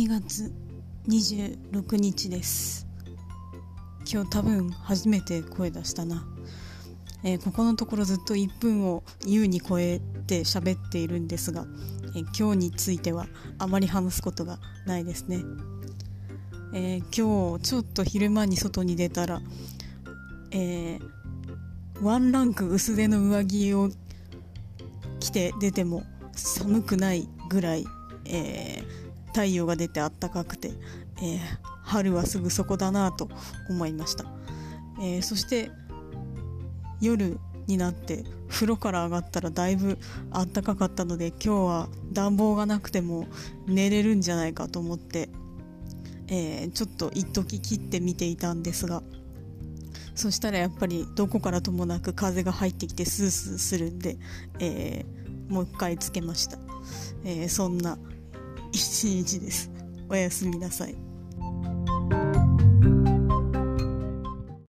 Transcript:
2月26日です。今日多分初めて声出したな、えー、ここのところずっと1分を優に超えて喋っているんですが、えー、今日についてはあまり話すことがないですね、えー、今日ちょっと昼間に外に出たら、えワンランク薄手の上着を着て出ても寒くないぐらい、え太陽が出てあったかくて、えー、春はすぐそこだなと思いました、えー、そして夜になって風呂から上がったらだいぶあったかかったので今日は暖房がなくても寝れるんじゃないかと思って、えー、ちょっと一時切って見ていたんですがそしたらやっぱりどこからともなく風が入ってきてスースーするんで、えー、もう一回つけました、えー、そんな一日です。おやすみなさい。